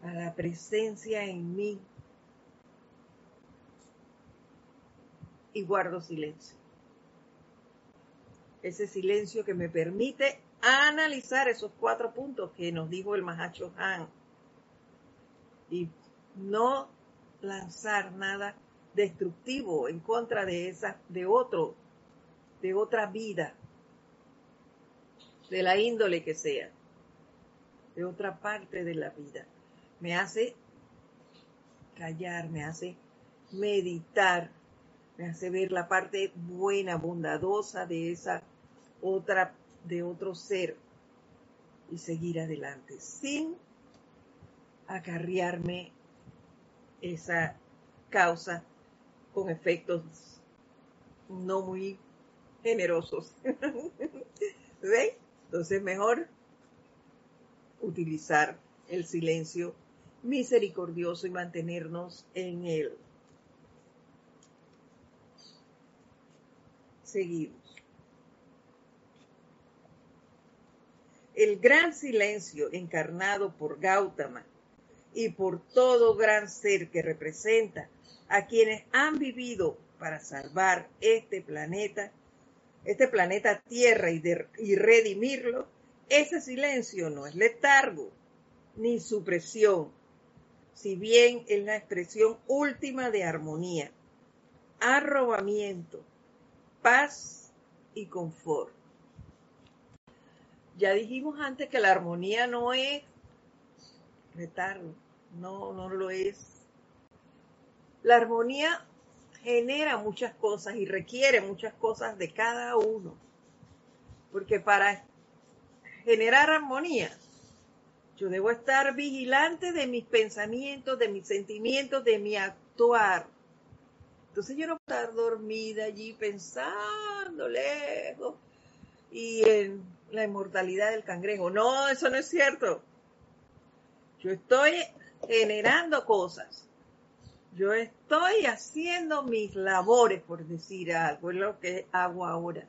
a la presencia en mí y guardo silencio. Ese silencio que me permite analizar esos cuatro puntos que nos dijo el Mahacho Han y no lanzar nada destructivo en contra de esa, de otro, de otra vida, de la índole que sea, de otra parte de la vida. Me hace callar, me hace meditar, me hace ver la parte buena, bondadosa de esa otra, de otro ser y seguir adelante sin acarrearme esa causa con efectos no muy generosos. ¿Ven? Entonces mejor utilizar el silencio misericordioso y mantenernos en él. Seguimos. El gran silencio encarnado por Gautama y por todo gran ser que representa a quienes han vivido para salvar este planeta, este planeta Tierra y, redimirlo, ese silencio no es letargo ni supresión, si bien es la expresión última de armonía, arrobamiento, paz y confort. Ya dijimos antes que la armonía no es retardo, no, no lo es. La armonía genera muchas cosas y requiere muchas cosas de cada uno. Porque para generar armonía, yo debo estar vigilante de mis pensamientos, de mis sentimientos, de mi actuar. Entonces yo no puedo estar dormida allí pensando lejos y en la inmortalidad del cangrejo. No, eso no es cierto. Yo estoy generando cosas. Yo estoy haciendo mis labores, por decir algo, es lo que hago ahora.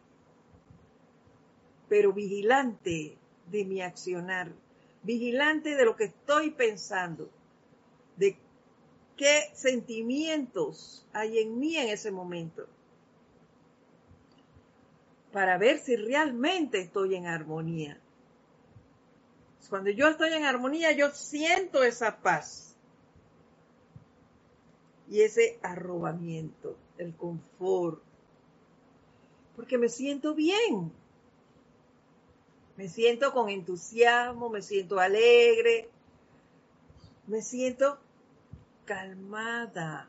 Pero vigilante de mi accionar, vigilante de lo que estoy pensando, de qué sentimientos hay en mí en ese momento, para ver si realmente estoy en armonía. Cuando yo estoy en armonía, yo siento esa paz y ese arrobamiento, el confort, porque me siento bien, me siento con entusiasmo, me siento alegre, me siento calmada.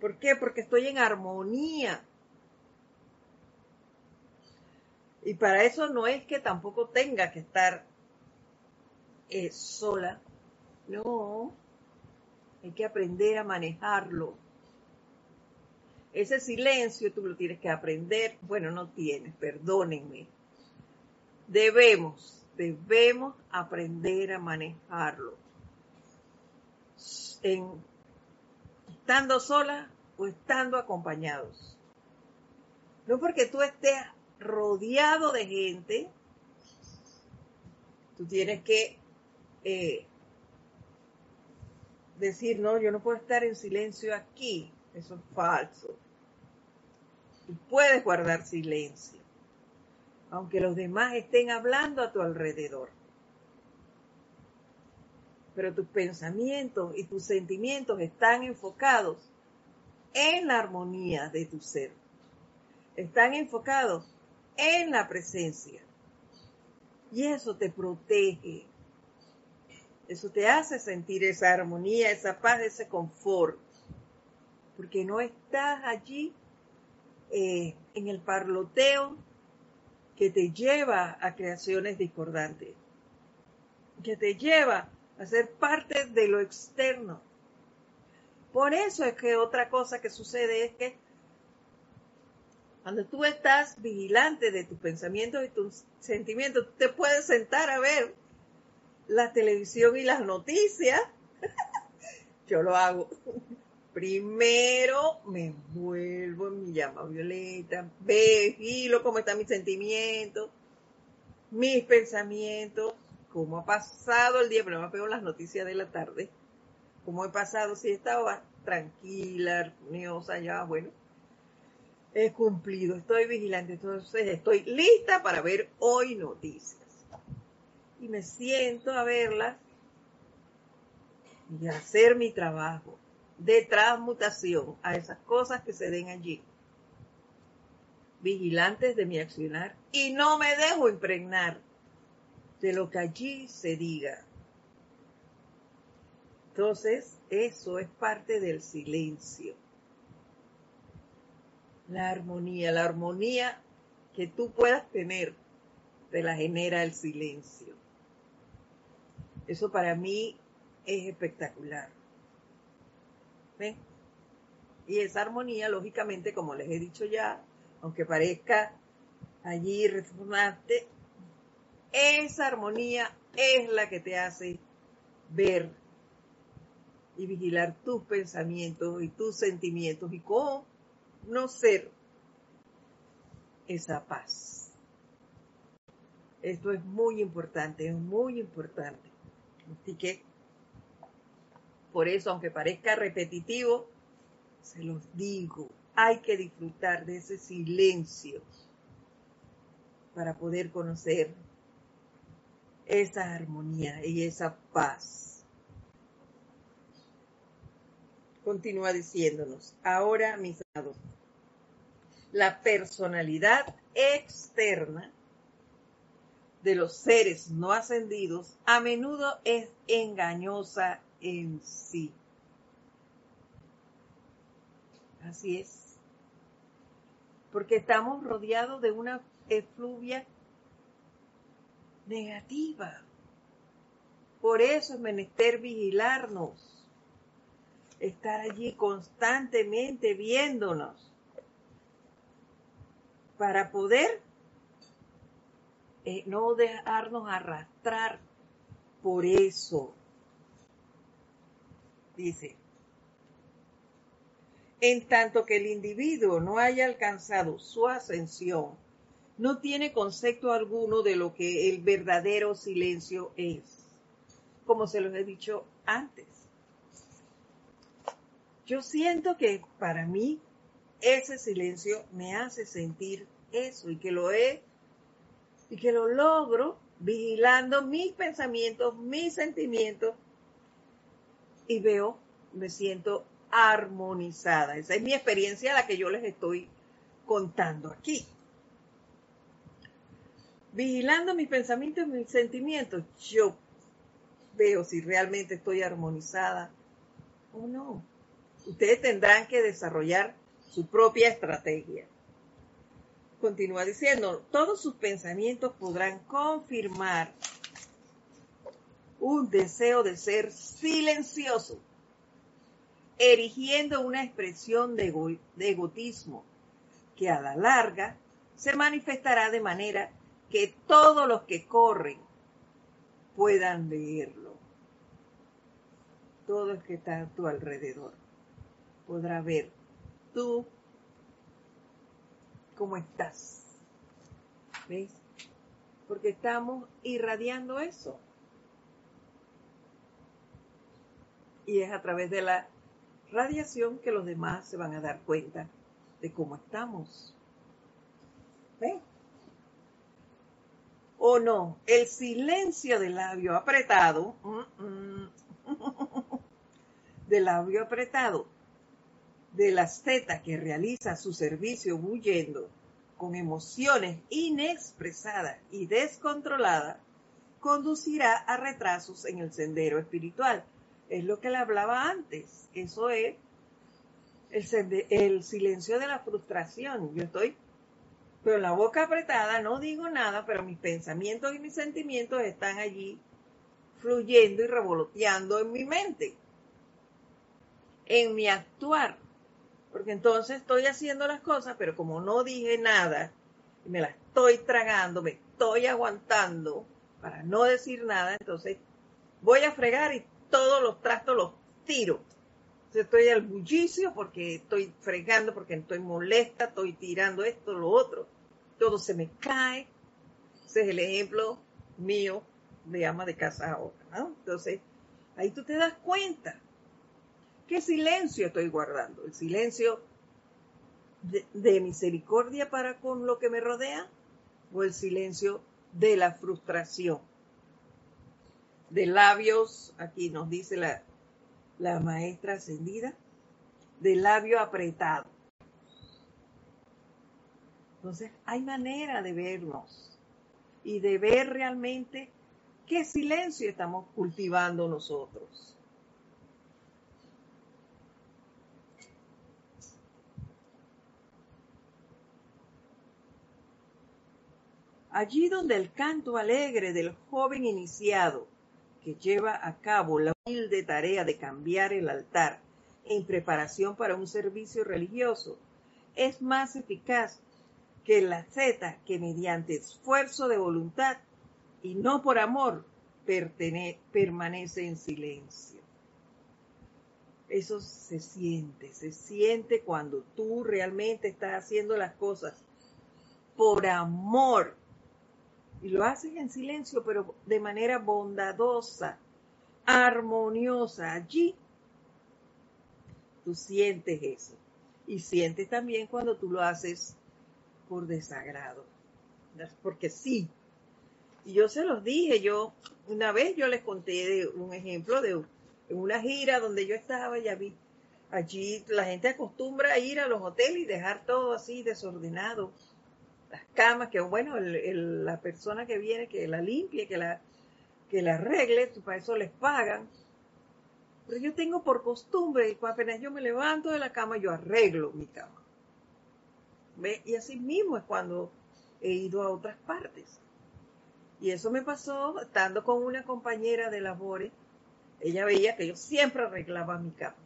¿Por qué? Porque estoy en armonía. Y para eso no es que tampoco tenga que estar eh, sola. No, hay que aprender a manejarlo. Ese silencio tú lo tienes que aprender. Bueno, no tienes, perdónenme debemos, debemos aprender a manejarlo. en estando sola o estando acompañados. No porque tú estés rodeado de gente, tú tienes que eh, decir, no, yo no puedo estar en silencio aquí. Eso es falso. Tú puedes guardar silencio, aunque los demás estén hablando a tu alrededor. Pero tus pensamientos y tus sentimientos están enfocados en la armonía de tu ser. Están enfocados en la presencia. Y eso te protege. Eso te hace sentir esa armonía, esa paz, ese confort. Porque no estás allí eh, en el parloteo que te lleva a creaciones discordantes. Que te lleva a ser parte de lo externo. Por eso es que otra cosa que sucede es que cuando tú estás vigilante de tus pensamientos y tus sentimientos, te puedes sentar a ver la televisión y las noticias. Yo lo hago. Primero me vuelvo en mi llama violeta, vigilo cómo están mis sentimientos, mis pensamientos, cómo ha pasado el día, pero me pego las noticias de la tarde, cómo he pasado, si estaba tranquila, armoniosa, ya, bueno, he cumplido, estoy vigilante, entonces estoy lista para ver hoy noticias. Y me siento a verlas y hacer mi trabajo de transmutación a esas cosas que se den allí. Vigilantes de mi accionar y no me dejo impregnar de lo que allí se diga. Entonces, eso es parte del silencio la armonía, la armonía que tú puedas tener, te la genera el silencio. Eso para mí es espectacular. ¿Ven? Y esa armonía, lógicamente, como les he dicho ya, aunque parezca allí reformarte, esa armonía es la que te hace ver y vigilar tus pensamientos y tus sentimientos y cómo no ser esa paz. Esto es muy importante, es muy importante. Así que, por eso, aunque parezca repetitivo, se los digo, hay que disfrutar de ese silencio para poder conocer esa armonía y esa paz. Continúa diciéndonos, ahora mis amados, la personalidad externa de los seres no ascendidos a menudo es engañosa en sí. Así es. Porque estamos rodeados de una efluvia negativa. Por eso es menester vigilarnos, estar allí constantemente viéndonos para poder eh, no dejarnos arrastrar por eso. Dice, en tanto que el individuo no haya alcanzado su ascensión, no tiene concepto alguno de lo que el verdadero silencio es, como se los he dicho antes. Yo siento que para mí ese silencio me hace sentir eso y que lo he y que lo logro vigilando mis pensamientos, mis sentimientos y veo, me siento armonizada. Esa es mi experiencia la que yo les estoy contando aquí. Vigilando mis pensamientos y mis sentimientos, yo veo si realmente estoy armonizada o no. Ustedes tendrán que desarrollar su propia estrategia continúa diciendo, todos sus pensamientos podrán confirmar un deseo de ser silencioso, erigiendo una expresión de, egotismo que a la larga se manifestará de manera que todos los que corren puedan leerlo. todo el que está a tu alrededor podrá ver tú cómo estás. ¿Ves? Porque estamos irradiando eso. Y es a través de la radiación que los demás se van a dar cuenta de cómo estamos. ¿Ves? O no, el silencio del labio apretado, mm, mm, del labio apretado, de la zeta que realiza su servicio huyendo con emociones inexpresadas y descontroladas, conducirá a retrasos en el sendero espiritual. Es lo que le hablaba antes. Eso es el, el silencio de la frustración. Yo estoy pero la boca apretada, no digo nada, pero mis pensamientos y mis sentimientos están allí fluyendo y revoloteando en mi mente, en mi actuar. Porque entonces estoy haciendo las cosas, pero como no dije nada, y me las estoy tragando, me estoy aguantando para no decir nada, entonces voy a fregar y todos los trastos los tiro. estoy al bullicio porque estoy fregando, porque estoy molesta, estoy tirando esto, lo otro. Todo se me cae. Ese es el ejemplo mío de ama de casa ahora. ¿no? Entonces, ahí tú te das cuenta. ¿Qué silencio estoy guardando? ¿El silencio de, misericordia para con lo que me rodea? ¿O el silencio de la frustración? De labios, aquí nos dice la, la maestra ascendida, de labio apretado. Entonces, hay manera de vernos y de ver realmente qué silencio estamos cultivando nosotros. Allí donde el canto alegre del joven iniciado que lleva a cabo la humilde tarea de cambiar el altar en preparación para un servicio religioso es más eficaz que la Z que mediante esfuerzo de voluntad y no por amor permanece en silencio. Eso se siente, se siente cuando tú realmente estás haciendo las cosas por amor y lo haces en silencio, pero de manera bondadosa, armoniosa. Allí tú sientes eso. Y sientes también cuando tú lo haces por desagrado. Porque sí. Y yo se los dije, yo una vez yo les conté de un ejemplo de una gira donde yo estaba, ya vi, allí la gente acostumbra a ir a los hoteles y dejar todo así desordenado las camas, que bueno, la persona que viene que la limpie, que la, que la arregle, para eso les pagan. Pero yo tengo por costumbre, apenas yo me levanto de la cama, yo arreglo mi cama. ¿Ve? Y así mismo es cuando he ido a otras partes. Y eso me pasó estando con una compañera de labores. Ella veía que yo siempre arreglaba mi cama.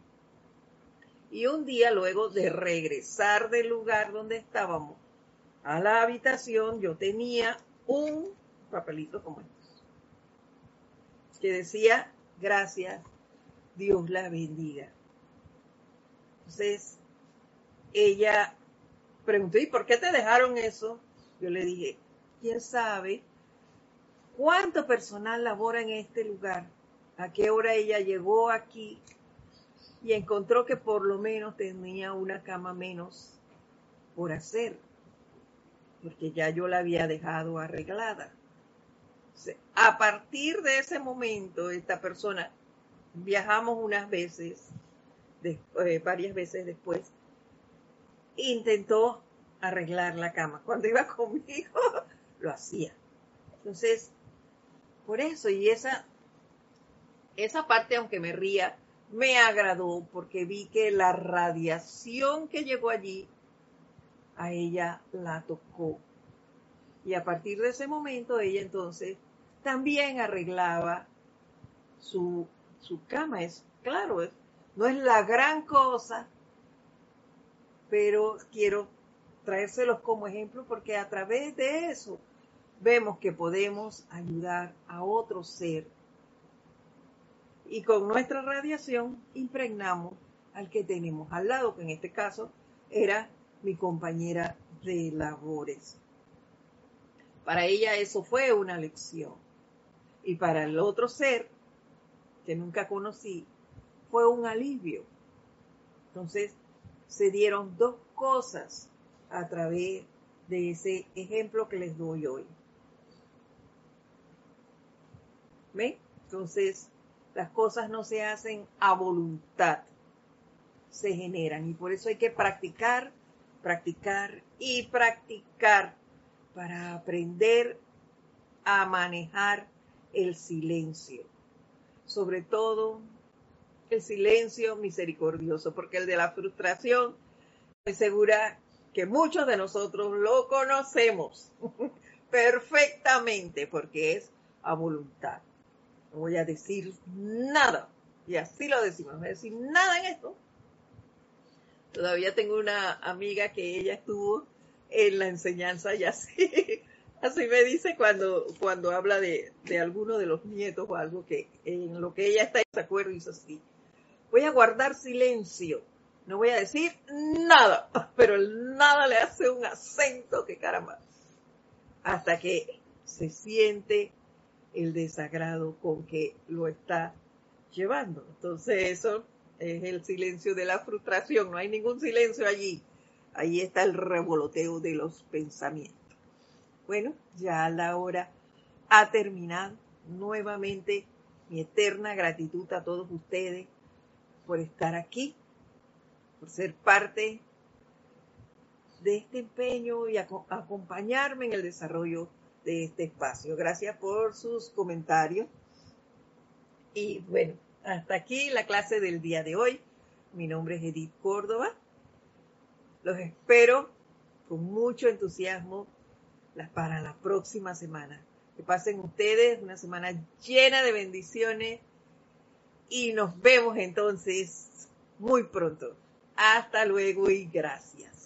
Y un día, luego de regresar del lugar donde estábamos, a la habitación yo tenía un papelito como este, que decía, gracias, Dios la bendiga. Entonces, ella preguntó, ¿y por qué te dejaron eso? Yo le dije, ¿quién sabe cuánto personal labora en este lugar? ¿A qué hora ella llegó aquí y encontró que por lo menos tenía una cama menos por hacer? Porque ya yo la había dejado arreglada. A partir de ese momento, esta persona, viajamos unas veces, eh, varias veces después, intentó arreglar la cama. Cuando iba conmigo, lo hacía. Entonces, por eso, y esa, esa parte, aunque me ría, me agradó porque vi que la radiación que llegó allí a ella la tocó. Y a partir de ese momento ella entonces también arreglaba su, su cama. Es claro, no es la gran cosa, pero quiero traérselos como ejemplo porque a través de eso vemos que podemos ayudar a otro ser y con nuestra radiación impregnamos al que tenemos al lado, que en este caso era mi compañera de labores. Para ella eso fue una lección. Y para el otro ser, que nunca conocí, fue un alivio. Entonces, se dieron dos cosas a través de ese ejemplo que les doy hoy. ¿Ven? Entonces, las cosas no se hacen a voluntad, se generan. Y por eso hay que practicar, practicar y practicar para aprender a manejar el silencio. Sobre todo el silencio misericordioso, porque el de la frustración, estoy segura que muchos de nosotros lo conocemos perfectamente, porque es a voluntad. No voy a decir nada, y así lo decimos, no voy a decir nada en esto. Todavía tengo una amiga que ella estuvo en la enseñanza y así, así me dice cuando, cuando habla de, de alguno de los nietos o algo que en lo que ella está en desacuerdo, dice así, voy a guardar silencio, no voy a decir nada, pero el nada le hace un acento que caramba, hasta que se siente el desagrado con que lo está llevando. Entonces eso es el silencio de la frustración, no hay ningún silencio allí, ahí está el revoloteo de los pensamientos. Bueno, ya la hora ha terminado. Nuevamente mi eterna gratitud a todos ustedes por estar aquí, por ser parte de este empeño y acompañarme en el desarrollo de este espacio. Gracias por sus comentarios. Y bueno, hasta aquí la clase del día de hoy. Mi nombre es Edith Córdoba. Los espero con mucho entusiasmo para la próxima semana. Que pasen ustedes una semana llena de bendiciones y nos vemos entonces muy pronto. Hasta luego y gracias.